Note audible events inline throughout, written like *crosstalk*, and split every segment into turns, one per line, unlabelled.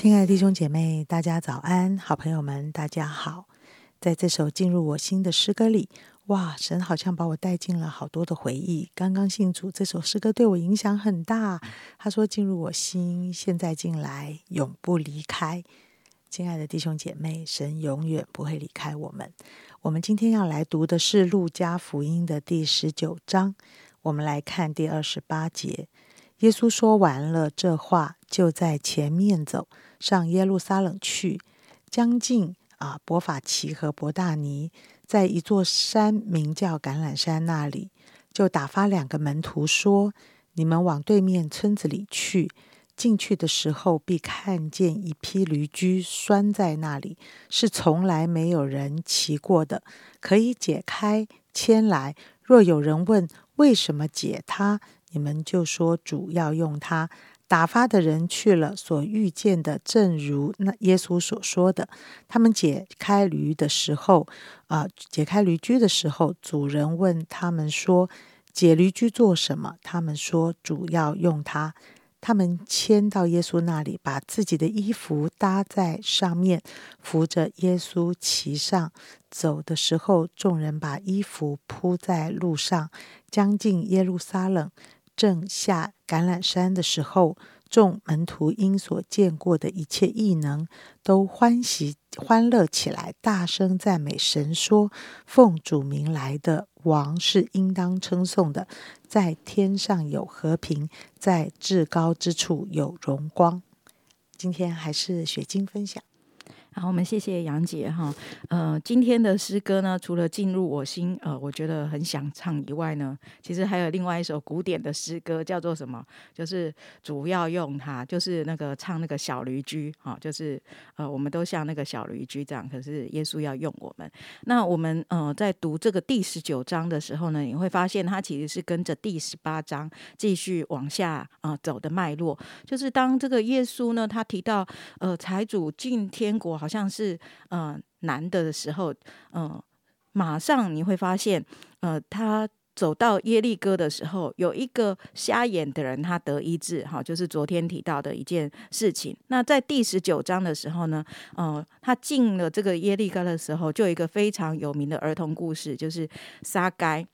亲爱的弟兄姐妹，大家早安！好朋友们，大家好！在这首进入我心的诗歌里，哇，神好像把我带进了好多的回忆。刚刚信主，这首诗歌对我影响很大。他说：“进入我心，现在进来，永不离开。”亲爱的弟兄姐妹，神永远不会离开我们。我们今天要来读的是《路加福音》的第十九章。我们来看第二十八节。耶稣说完了这话，就在前面走上耶路撒冷去。将近啊，伯法奇和伯大尼，在一座山名叫橄榄山那里，就打发两个门徒说：“你们往对面村子里去。”进去的时候，必看见一批驴驹拴在那里，是从来没有人骑过的，可以解开牵来。若有人问为什么解它，你们就说主要用它。打发的人去了，所遇见的正如那耶稣所说的。他们解开驴的时候，啊，解开驴驹的时候，主人问他们说：“解驴驹做什么？”他们说：“主要用它。”他们牵到耶稣那里，把自己的衣服搭在上面，扶着耶稣骑上。走的时候，众人把衣服铺在路上。将近耶路撒冷，正下橄榄山的时候，众门徒因所见过的一切异能，都欢喜欢乐起来，大声赞美神，说：“奉主名来的。”王是应当称颂的，在天上有和平，在至高之处有荣光。今天还是雪晶分享。
好，我们谢谢杨姐哈。呃，今天的诗歌呢，除了进入我心，呃，我觉得很想唱以外呢，其实还有另外一首古典的诗歌，叫做什么？就是主要用它，就是那个唱那个小驴驹哈，就是呃，我们都像那个小驴驹这样，可是耶稣要用我们。那我们呃，在读这个第十九章的时候呢，你会发现它其实是跟着第十八章继续往下啊走的脉络。就是当这个耶稣呢，他提到呃财主进天国好。像是呃难的的时候，嗯，马上你会发现，呃，他走到耶利哥的时候，有一个瞎眼的人，他得医治，哈，就是昨天提到的一件事情。那在第十九章的时候呢，呃，他进了这个耶利哥的时候，就有一个非常有名的儿童故事，就是撒该。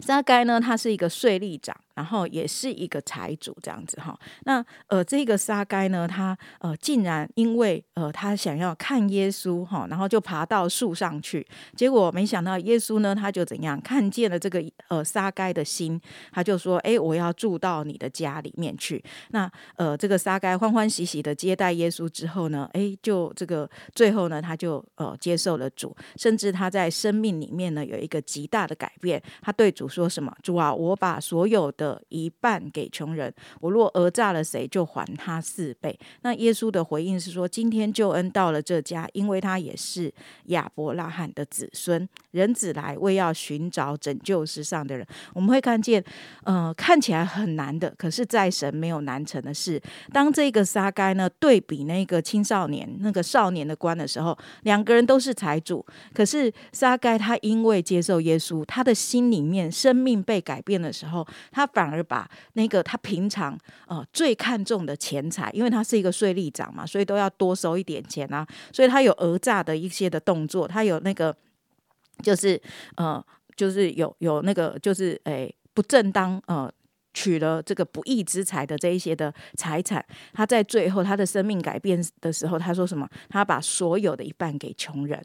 撒该呢，他是一个税吏长。然后也是一个财主这样子哈，那呃这个撒该呢，他呃竟然因为呃他想要看耶稣哈，然后就爬到树上去，结果没想到耶稣呢他就怎样看见了这个呃撒该的心，他就说哎我要住到你的家里面去。那呃这个撒该欢欢喜喜的接待耶稣之后呢，哎就这个最后呢他就呃接受了主，甚至他在生命里面呢有一个极大的改变。他对主说什么？主啊，我把所有的的一半给穷人，我若讹诈了谁，就还他四倍。那耶稣的回应是说：今天救恩到了这家，因为他也是亚伯拉罕的子孙。人子来为要寻找拯救世上的人。我们会看见，呃，看起来很难的，可是在神没有难成的事。当这个撒该呢对比那个青少年、那个少年的官的时候，两个人都是财主，可是撒该他因为接受耶稣，他的心里面生命被改变的时候，他。反而把那个他平常呃最看重的钱财，因为他是一个税吏长嘛，所以都要多收一点钱啊，所以他有讹诈的一些的动作，他有那个 *laughs* 就是呃就是有有那个就是诶不正当呃取了这个不义之财的这一些的财产，他在最后他的生命改变的时候，他说什么？他把所有的一半给穷人。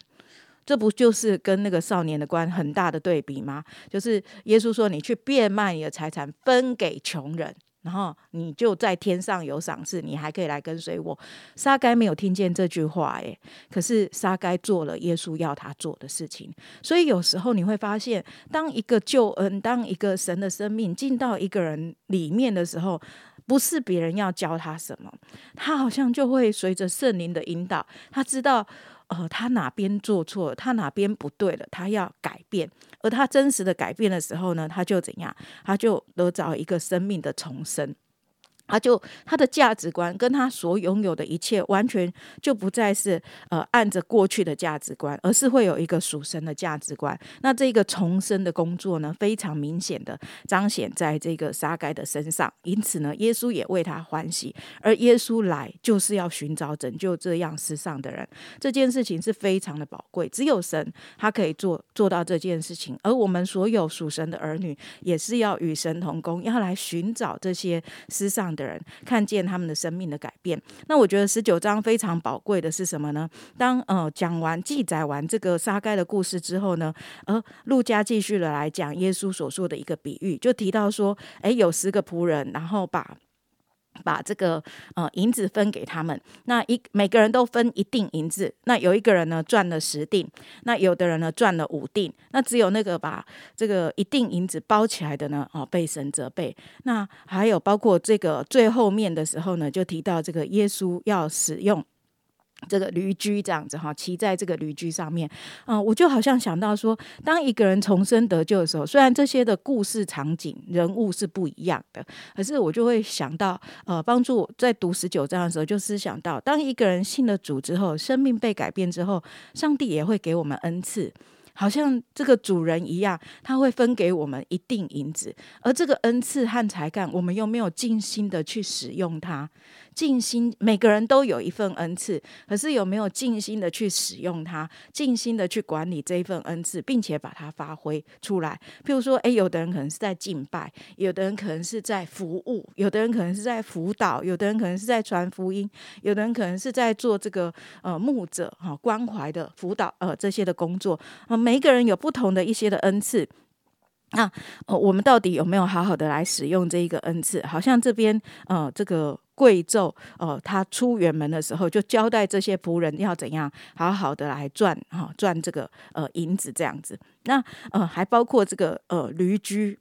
这不就是跟那个少年的官很大的对比吗？就是耶稣说：“你去变卖你的财产，分给穷人，然后你就在天上有赏赐，你还可以来跟随我。”沙该没有听见这句话，诶，可是沙该做了耶稣要他做的事情。所以有时候你会发现，当一个救恩，当一个神的生命进到一个人里面的时候，不是别人要教他什么，他好像就会随着圣灵的引导，他知道。呃，他哪边做错，他哪边不对了，他要改变。而他真实的改变的时候呢，他就怎样？他就得找一个生命的重生。他就他的价值观跟他所拥有的一切，完全就不再是呃按着过去的价值观，而是会有一个属神的价值观。那这个重生的工作呢，非常明显的彰显在这个撒该的身上。因此呢，耶稣也为他欢喜。而耶稣来就是要寻找拯救这样世上的人，这件事情是非常的宝贵。只有神他可以做做到这件事情，而我们所有属神的儿女也是要与神同工，要来寻找这些世上。的人看见他们的生命的改变，那我觉得十九章非常宝贵的是什么呢？当呃讲完记载完这个撒该的故事之后呢，呃路加继续的来讲耶稣所说的一个比喻，就提到说，哎，有十个仆人，然后把。把这个呃银子分给他们，那一每个人都分一锭银子，那有一个人呢赚了十锭，那有的人呢赚了五锭，那只有那个把这个一锭银子包起来的呢，哦被神责备。那还有包括这个最后面的时候呢，就提到这个耶稣要使用。这个驴驹这样子哈，骑在这个驴驹上面，嗯，我就好像想到说，当一个人重生得救的时候，虽然这些的故事场景人物是不一样的，可是我就会想到，呃，帮助在读十九章的时候，就思想到，当一个人信了主之后，生命被改变之后，上帝也会给我们恩赐。好像这个主人一样，他会分给我们一定银子，而这个恩赐和才干，我们又没有尽心的去使用它。尽心，每个人都有一份恩赐，可是有没有尽心的去使用它，尽心的去管理这一份恩赐，并且把它发挥出来？譬如说，诶，有的人可能是在敬拜，有的人可能是在服务，有的人可能是在辅导，有的人可能是在传福音，有的人可能是在做这个呃牧者哈关怀的辅导呃这些的工作啊。每一个人有不同的一些的恩赐。那呃，我们到底有没有好好的来使用这一个恩赐？好像这边呃，这个贵胄哦，他出远门的时候就交代这些仆人要怎样好好的来赚哈，赚这个呃银子这样子。那呃，还包括这个呃驴驹。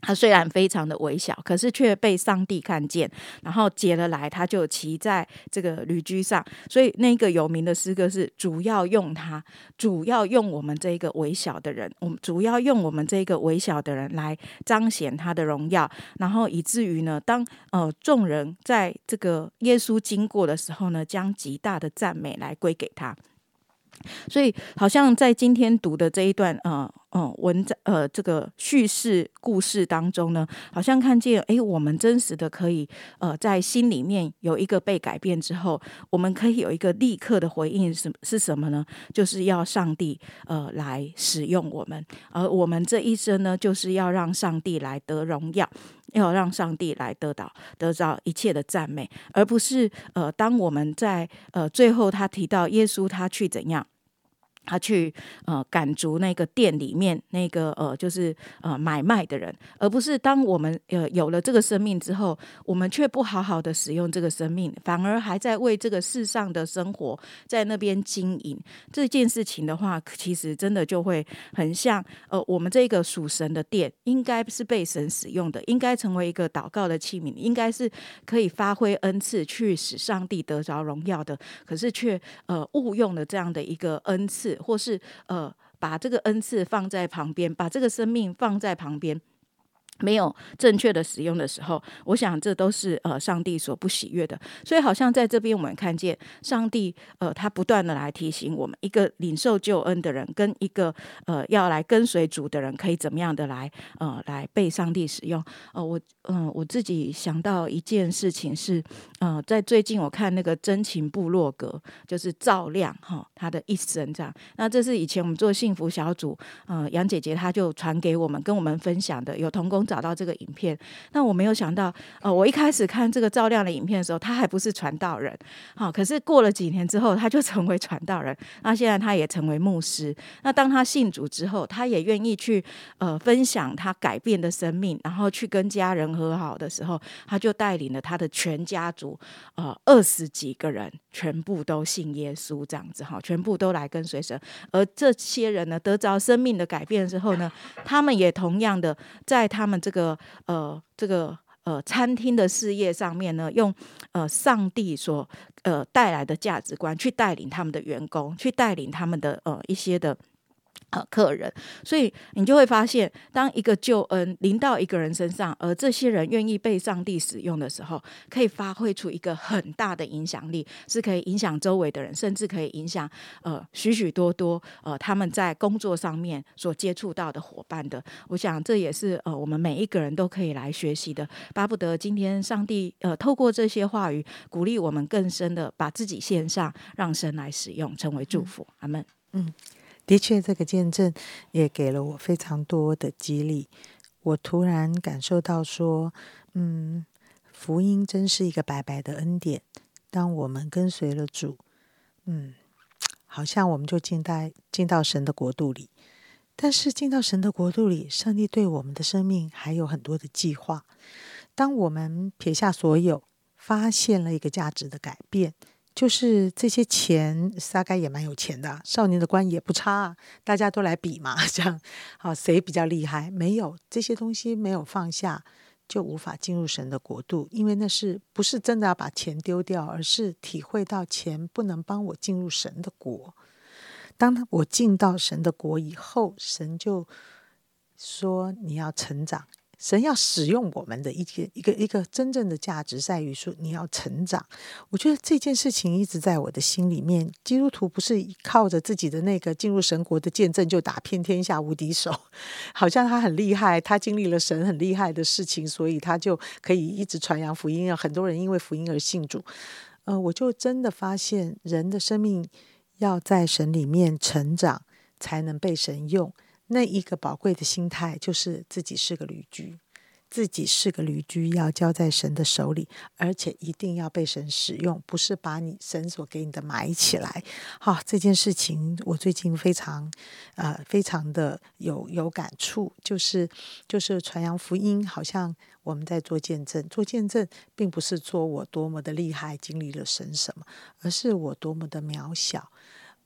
他虽然非常的微小，可是却被上帝看见，然后解了来，他就骑在这个驴驹上。所以那个有名的诗歌是主要用他，主要用我们这一个微小的人，我们主要用我们这一个微小的人来彰显他的荣耀，然后以至于呢，当呃众人在这个耶稣经过的时候呢，将极大的赞美来归给他。所以，好像在今天读的这一段，呃，嗯，文章，呃，这个叙事故事当中呢，好像看见，哎，我们真实的可以，呃，在心里面有一个被改变之后，我们可以有一个立刻的回应，是是什么呢？就是要上帝，呃，来使用我们，而我们这一生呢，就是要让上帝来得荣耀，要让上帝来得到得到一切的赞美，而不是，呃，当我们在，呃，最后他提到耶稣他去怎样。他去呃赶逐那个店里面那个呃就是呃买卖的人，而不是当我们呃有了这个生命之后，我们却不好好的使用这个生命，反而还在为这个世上的生活在那边经营这件事情的话，其实真的就会很像呃我们这个属神的店，应该是被神使用的，应该成为一个祷告的器皿，应该是可以发挥恩赐去使上帝得着荣耀的，可是却呃误用了这样的一个恩赐。或是呃，把这个恩赐放在旁边，把这个生命放在旁边。没有正确的使用的时候，我想这都是呃上帝所不喜悦的。所以好像在这边我们看见上帝呃他不断的来提醒我们，一个领受救恩的人跟一个呃要来跟随主的人可以怎么样的来呃来被上帝使用。呃我嗯我自己想到一件事情是呃在最近我看那个真情部落格，就是照亮哈他的一生这样。那这是以前我们做幸福小组呃杨姐姐她就传给我们跟我们分享的，有同工。找到这个影片，那我没有想到，呃，我一开始看这个照亮的影片的时候，他还不是传道人，好，可是过了几年之后，他就成为传道人，那现在他也成为牧师。那当他信主之后，他也愿意去呃分享他改变的生命，然后去跟家人和好的时候，他就带领了他的全家族，呃，二十几个人全部都信耶稣，这样子哈，全部都来跟随神。而这些人呢，得着生命的改变之后呢，他们也同样的在他们。这个呃，这个呃，餐厅的事业上面呢，用呃上帝所呃带来的价值观去带领他们的员工，去带领他们的呃一些的呃，客人，所以你就会发现，当一个救恩临到一个人身上，而这些人愿意被上帝使用的时候，可以发挥出一个很大的影响力，是可以影响周围的人，甚至可以影响呃许许多多呃他们在工作上面所接触到的伙伴的。我想这也是呃我们每一个人都可以来学习的。巴不得今天上帝呃透过这些话语，鼓励我们更深的把自己献上，让神来使用，成为祝福。阿门。
嗯。的确，这个见证也给了我非常多的激励。我突然感受到说，嗯，福音真是一个白白的恩典。当我们跟随了主，嗯，好像我们就进在进到神的国度里。但是进到神的国度里，上帝对我们的生命还有很多的计划。当我们撇下所有，发现了一个价值的改变。就是这些钱，大概也蛮有钱的。少年的官也不差，大家都来比嘛，这样好谁比较厉害？没有这些东西没有放下，就无法进入神的国度，因为那是不是真的要把钱丢掉，而是体会到钱不能帮我进入神的国。当我进到神的国以后，神就说你要成长。神要使用我们的一件一个一个真正的价值在于说你要成长。我觉得这件事情一直在我的心里面。基督徒不是靠着自己的那个进入神国的见证就打遍天下无敌手，*laughs* 好像他很厉害，他经历了神很厉害的事情，所以他就可以一直传扬福音啊。很多人因为福音而信主。呃，我就真的发现人的生命要在神里面成长，才能被神用。那一个宝贵的心态，就是自己是个驴驹，自己是个驴驹，要交在神的手里，而且一定要被神使用，不是把你神所给你的埋起来。好，这件事情我最近非常，呃，非常的有有感触，就是就是传扬福音，好像我们在做见证，做见证并不是说我多么的厉害，经历了神什么，而是我多么的渺小。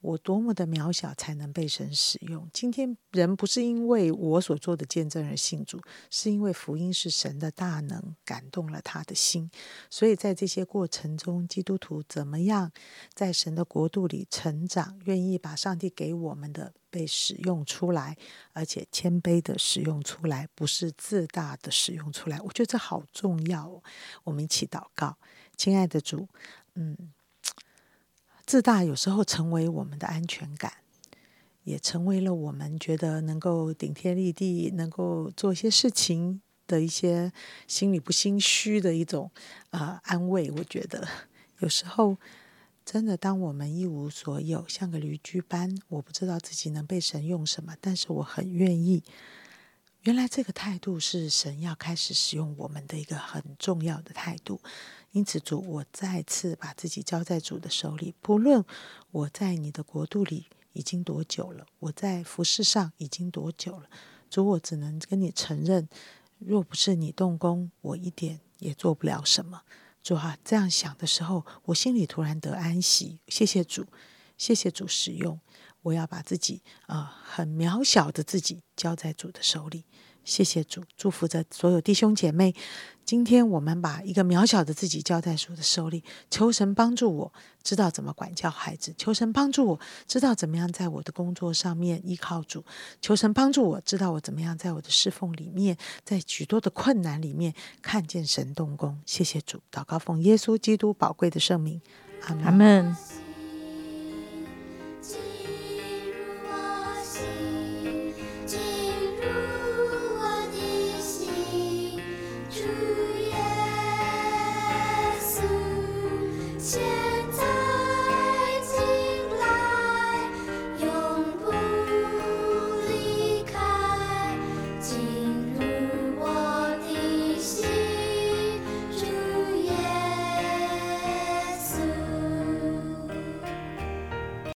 我多么的渺小，才能被神使用？今天人不是因为我所做的见证而信主，是因为福音是神的大能感动了他的心。所以在这些过程中，基督徒怎么样在神的国度里成长？愿意把上帝给我们的被使用出来，而且谦卑的使用出来，不是自大的使用出来。我觉得这好重要。我们一起祷告，亲爱的主，嗯。自大有时候成为我们的安全感，也成为了我们觉得能够顶天立地、能够做一些事情的一些心里不心虚的一种呃安慰。我觉得有时候真的，当我们一无所有，像个驴驹般，我不知道自己能被神用什么，但是我很愿意。原来这个态度是神要开始使用我们的一个很重要的态度。因此，主，我再次把自己交在主的手里。不论我在你的国度里已经多久了，我在服饰上已经多久了，主，我只能跟你承认，若不是你动工，我一点也做不了什么。主啊，这样想的时候，我心里突然得安息。谢谢主，谢谢主使用。我要把自己啊，很渺小的自己交在主的手里。谢谢主，祝福着所有弟兄姐妹。今天我们把一个渺小的自己交在主的手里，求神帮助我知道怎么管教孩子，求神帮助我知道怎么样在我的工作上面依靠主，求神帮助我知道我怎么样在我的侍奉里面，在许多的困难里面看见神动工。谢谢主，祷告奉耶稣基督宝贵的圣名，
阿门。